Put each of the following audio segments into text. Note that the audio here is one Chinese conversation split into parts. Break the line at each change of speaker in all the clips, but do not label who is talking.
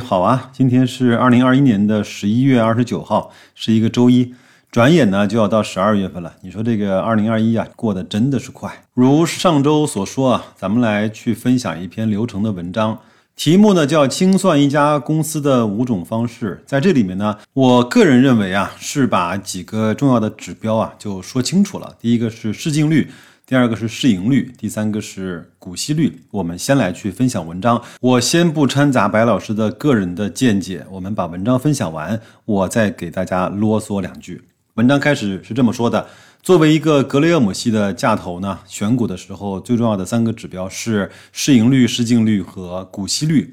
好啊！今天是二零二一年的十一月二十九号，是一个周一。转眼呢就要到十二月份了。你说这个二零二一啊，过得真的是快。如上周所说啊，咱们来去分享一篇流程的文章，题目呢叫“清算一家公司的五种方式”。在这里面呢，我个人认为啊，是把几个重要的指标啊就说清楚了。第一个是市净率。第二个是市盈率，第三个是股息率。我们先来去分享文章，我先不掺杂白老师的个人的见解，我们把文章分享完，我再给大家啰嗦两句。文章开始是这么说的：作为一个格雷厄姆系的价投呢，选股的时候最重要的三个指标是市盈率、市净率和股息率。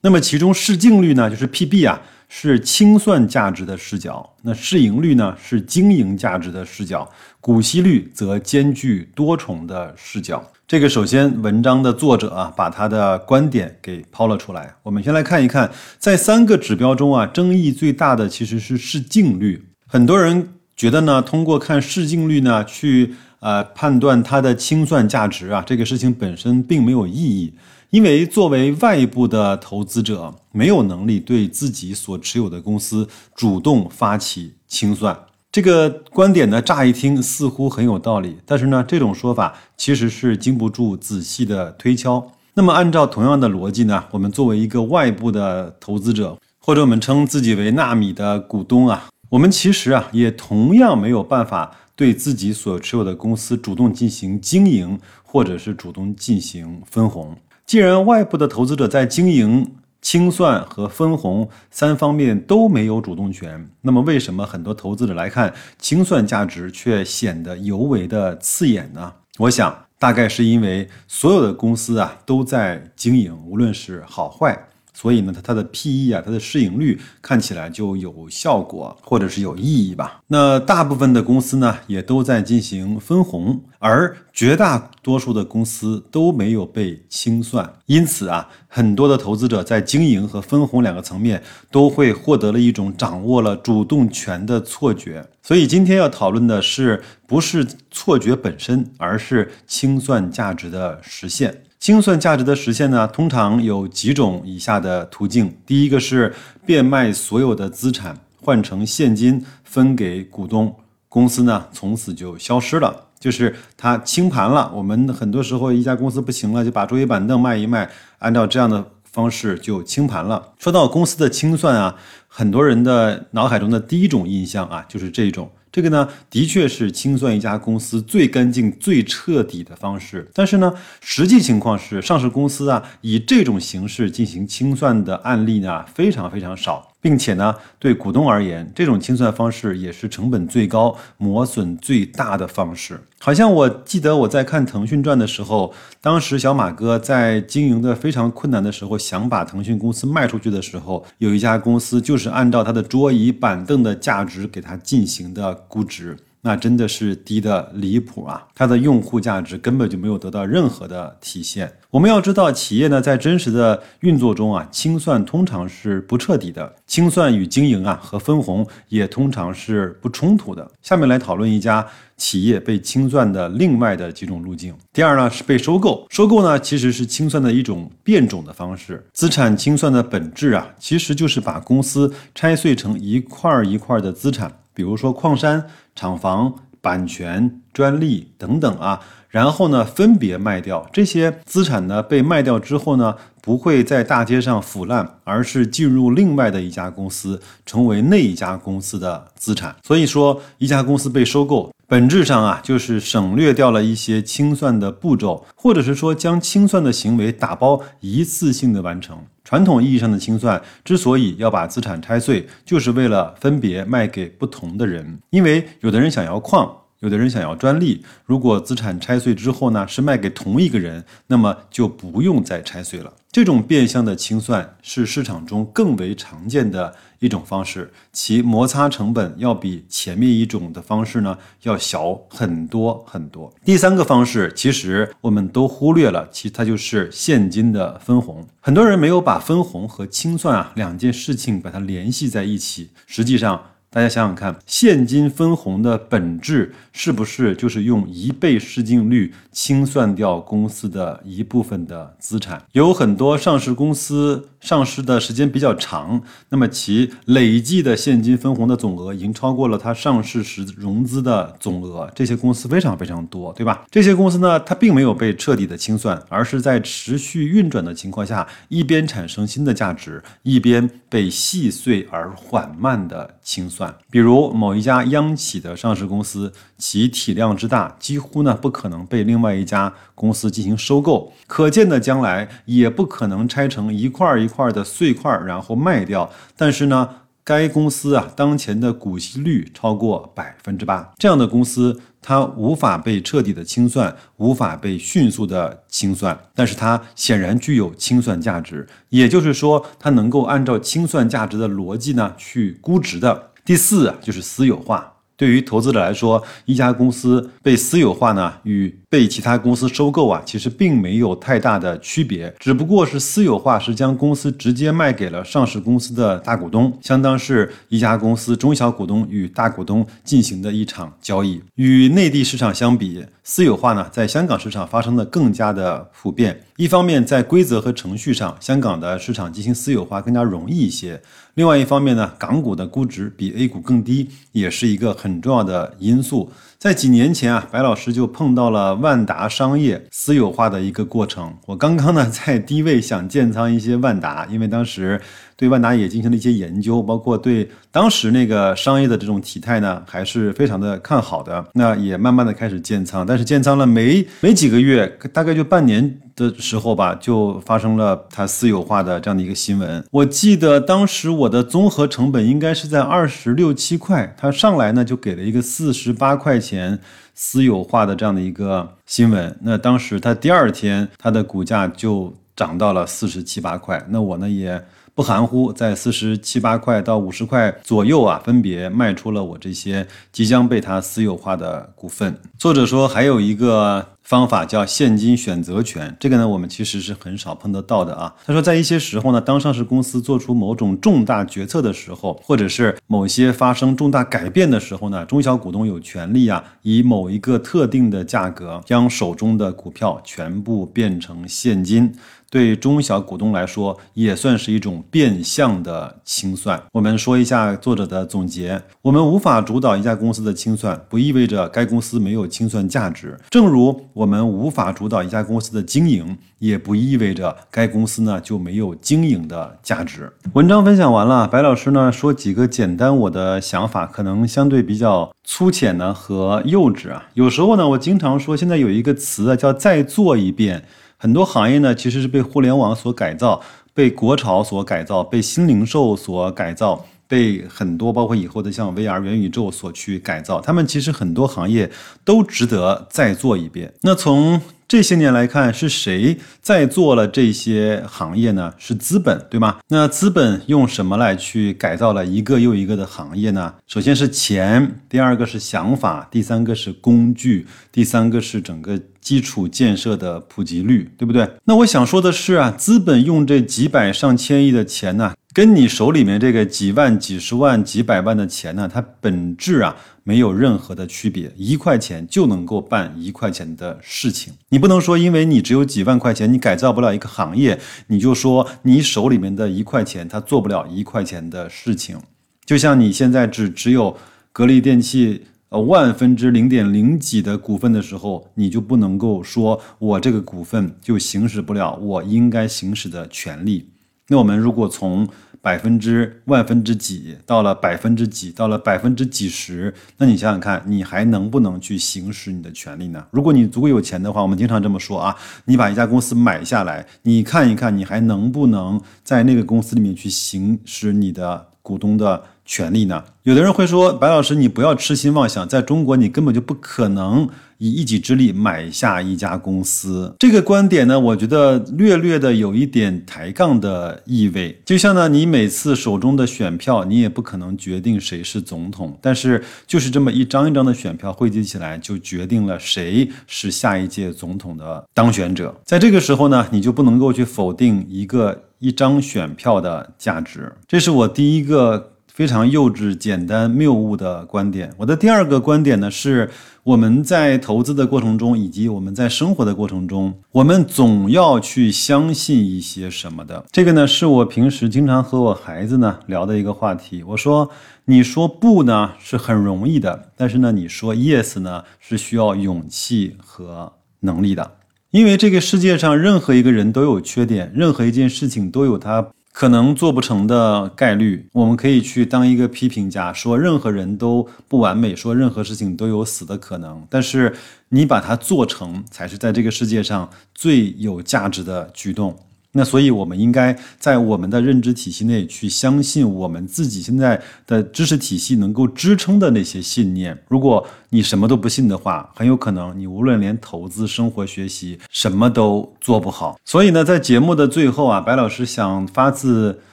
那么其中市净率呢，就是 PB 啊。是清算价值的视角，那市盈率呢是经营价值的视角，股息率则兼具多重的视角。这个首先，文章的作者啊把他的观点给抛了出来。我们先来看一看，在三个指标中啊，争议最大的其实是市净率。很多人觉得呢，通过看市净率呢去呃判断它的清算价值啊，这个事情本身并没有意义。因为作为外部的投资者，没有能力对自己所持有的公司主动发起清算。这个观点呢，乍一听似乎很有道理，但是呢，这种说法其实是经不住仔细的推敲。那么，按照同样的逻辑呢，我们作为一个外部的投资者，或者我们称自己为纳米的股东啊，我们其实啊，也同样没有办法对自己所持有的公司主动进行经营，或者是主动进行分红。既然外部的投资者在经营、清算和分红三方面都没有主动权，那么为什么很多投资者来看清算价值却显得尤为的刺眼呢？我想，大概是因为所有的公司啊都在经营，无论是好坏。所以呢，它它的 P/E 啊，它的市盈率看起来就有效果，或者是有意义吧。那大部分的公司呢，也都在进行分红，而绝大多数的公司都没有被清算。因此啊，很多的投资者在经营和分红两个层面都会获得了一种掌握了主动权的错觉。所以今天要讨论的是，不是错觉本身，而是清算价值的实现。清算价值的实现呢，通常有几种以下的途径。第一个是变卖所有的资产换成现金分给股东，公司呢从此就消失了，就是它清盘了。我们很多时候一家公司不行了，就把桌椅板凳卖一卖，按照这样的方式就清盘了。说到公司的清算啊，很多人的脑海中的第一种印象啊，就是这种。这个呢，的确是清算一家公司最干净、最彻底的方式。但是呢，实际情况是，上市公司啊，以这种形式进行清算的案例呢，非常非常少。并且呢，对股东而言，这种清算方式也是成本最高、磨损最大的方式。好像我记得我在看《腾讯传》的时候，当时小马哥在经营的非常困难的时候，想把腾讯公司卖出去的时候，有一家公司就是按照他的桌椅板凳的价值给他进行的估值。那真的是低的离谱啊！它的用户价值根本就没有得到任何的体现。我们要知道，企业呢在真实的运作中啊，清算通常是不彻底的，清算与经营啊和分红也通常是不冲突的。下面来讨论一家企业被清算的另外的几种路径。第二呢是被收购，收购呢其实是清算的一种变种的方式。资产清算的本质啊，其实就是把公司拆碎成一块一块的资产。比如说矿山、厂房、版权、专利等等啊，然后呢分别卖掉这些资产呢，被卖掉之后呢，不会在大街上腐烂，而是进入另外的一家公司，成为那一家公司的资产。所以说，一家公司被收购。本质上啊，就是省略掉了一些清算的步骤，或者是说将清算的行为打包一次性的完成。传统意义上的清算之所以要把资产拆碎，就是为了分别卖给不同的人，因为有的人想要矿。有的人想要专利，如果资产拆碎之后呢，是卖给同一个人，那么就不用再拆碎了。这种变相的清算是市场中更为常见的一种方式，其摩擦成本要比前面一种的方式呢要小很多很多。第三个方式其实我们都忽略了，其实它就是现金的分红。很多人没有把分红和清算啊两件事情把它联系在一起，实际上。大家想想看，现金分红的本质是不是就是用一倍市净率清算掉公司的一部分的资产？有很多上市公司上市的时间比较长，那么其累计的现金分红的总额已经超过了它上市时融资的总额。这些公司非常非常多，对吧？这些公司呢，它并没有被彻底的清算，而是在持续运转的情况下，一边产生新的价值，一边被细碎而缓慢的清算。比如某一家央企的上市公司，其体量之大，几乎呢不可能被另外一家公司进行收购，可见的将来也不可能拆成一块一块的碎块然后卖掉。但是呢，该公司啊当前的股息率超过百分之八，这样的公司它无法被彻底的清算，无法被迅速的清算，但是它显然具有清算价值，也就是说，它能够按照清算价值的逻辑呢去估值的。第四啊就是私有化。对于投资者来说，一家公司被私有化呢，与被其他公司收购啊，其实并没有太大的区别，只不过是私有化是将公司直接卖给了上市公司的大股东，相当是一家公司中小股东与大股东进行的一场交易。与内地市场相比，私有化呢，在香港市场发生的更加的普遍。一方面，在规则和程序上，香港的市场进行私有化更加容易一些；另外一方面呢，港股的估值比 A 股更低，也是一个很重要的因素。在几年前啊，白老师就碰到了万达商业私有化的一个过程。我刚刚呢在低位想建仓一些万达，因为当时对万达也进行了一些研究，包括对当时那个商业的这种体态呢，还是非常的看好的。那也慢慢的开始建仓，但是建仓了没没几个月，大概就半年。的时候吧，就发生了它私有化的这样的一个新闻。我记得当时我的综合成本应该是在二十六七块，它上来呢就给了一个四十八块钱私有化的这样的一个新闻。那当时它第二天它的股价就涨到了四十七八块，那我呢也。不含糊，在四十七八块到五十块左右啊，分别卖出了我这些即将被他私有化的股份。作者说还有一个方法叫现金选择权，这个呢我们其实是很少碰得到的啊。他说在一些时候呢，当上市公司做出某种重大决策的时候，或者是某些发生重大改变的时候呢，中小股东有权利啊，以某一个特定的价格将手中的股票全部变成现金。对中小股东来说，也算是一种变相的清算。我们说一下作者的总结：我们无法主导一家公司的清算，不意味着该公司没有清算价值；正如我们无法主导一家公司的经营，也不意味着该公司呢就没有经营的价值。文章分享完了，白老师呢说几个简单我的想法，可能相对比较粗浅呢和幼稚啊。有时候呢，我经常说，现在有一个词啊，叫再做一遍。很多行业呢，其实是被互联网所改造，被国潮所改造，被新零售所改造，被很多包括以后的像 VR 元宇宙所去改造。他们其实很多行业都值得再做一遍。那从这些年来看，是谁在做了这些行业呢？是资本，对吗？那资本用什么来去改造了一个又一个的行业呢？首先是钱，第二个是想法，第三个是工具，第三个是整个基础建设的普及率，对不对？那我想说的是啊，资本用这几百上千亿的钱呢，跟你手里面这个几万、几十万、几百万的钱呢，它本质啊。没有任何的区别，一块钱就能够办一块钱的事情。你不能说，因为你只有几万块钱，你改造不了一个行业，你就说你手里面的一块钱，它做不了一块钱的事情。就像你现在只只有格力电器呃万分之零点零几的股份的时候，你就不能够说我这个股份就行使不了我应该行使的权利。那我们如果从百分之万分之几到了百分之几，到了百分之几十，那你想想看，你还能不能去行使你的权利呢？如果你足够有钱的话，我们经常这么说啊，你把一家公司买下来，你看一看，你还能不能在那个公司里面去行使你的股东的权利呢？有的人会说，白老师，你不要痴心妄想，在中国你根本就不可能。以一己之力买下一家公司，这个观点呢，我觉得略略的有一点抬杠的意味。就像呢，你每次手中的选票，你也不可能决定谁是总统，但是就是这么一张一张的选票汇集起来，就决定了谁是下一届总统的当选者。在这个时候呢，你就不能够去否定一个一张选票的价值。这是我第一个。非常幼稚、简单、谬误的观点。我的第二个观点呢，是我们在投资的过程中，以及我们在生活的过程中，我们总要去相信一些什么的。这个呢，是我平时经常和我孩子呢聊的一个话题。我说，你说不呢是很容易的，但是呢，你说 yes 呢是需要勇气和能力的。因为这个世界上任何一个人都有缺点，任何一件事情都有它可能做不成的概率。我们可以去当一个批评家，说任何人都不完美，说任何事情都有死的可能。但是你把它做成，才是在这个世界上最有价值的举动。那所以，我们应该在我们的认知体系内去相信我们自己现在的知识体系能够支撑的那些信念。如果你什么都不信的话，很有可能你无论连投资、生活、学习什么都做不好。所以呢，在节目的最后啊，白老师想发自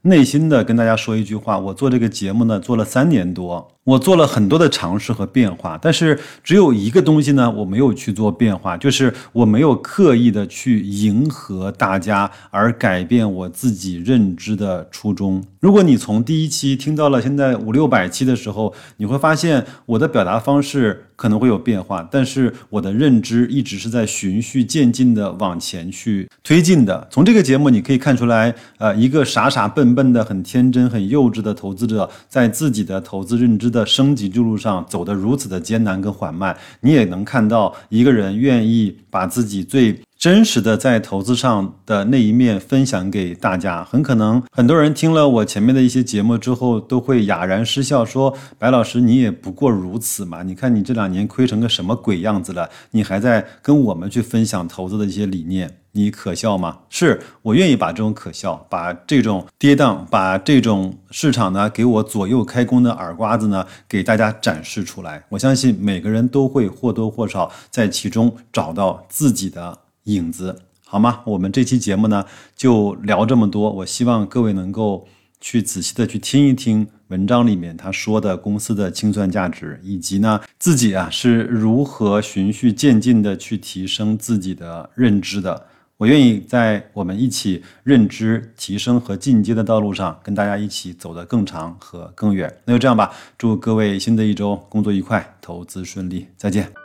内心的跟大家说一句话：我做这个节目呢，做了三年多。我做了很多的尝试和变化，但是只有一个东西呢，我没有去做变化，就是我没有刻意的去迎合大家而改变我自己认知的初衷。如果你从第一期听到了现在五六百期的时候，你会发现我的表达方式可能会有变化，但是我的认知一直是在循序渐进的往前去推进的。从这个节目你可以看出来，呃，一个傻傻笨笨的、很天真、很幼稚的投资者，在自己的投资认知。的升级之路上走得如此的艰难跟缓慢，你也能看到一个人愿意把自己最真实的在投资上的那一面分享给大家。很可能很多人听了我前面的一些节目之后，都会哑然失笑，说：“白老师，你也不过如此嘛？你看你这两年亏成个什么鬼样子了，你还在跟我们去分享投资的一些理念。”你可笑吗？是我愿意把这种可笑，把这种跌宕，把这种市场呢给我左右开弓的耳瓜子呢，给大家展示出来。我相信每个人都会或多或少在其中找到自己的影子，好吗？我们这期节目呢就聊这么多。我希望各位能够去仔细的去听一听文章里面他说的公司的清算价值，以及呢自己啊是如何循序渐进的去提升自己的认知的。我愿意在我们一起认知提升和进阶的道路上，跟大家一起走得更长和更远。那就这样吧，祝各位新的一周工作愉快，投资顺利，再见。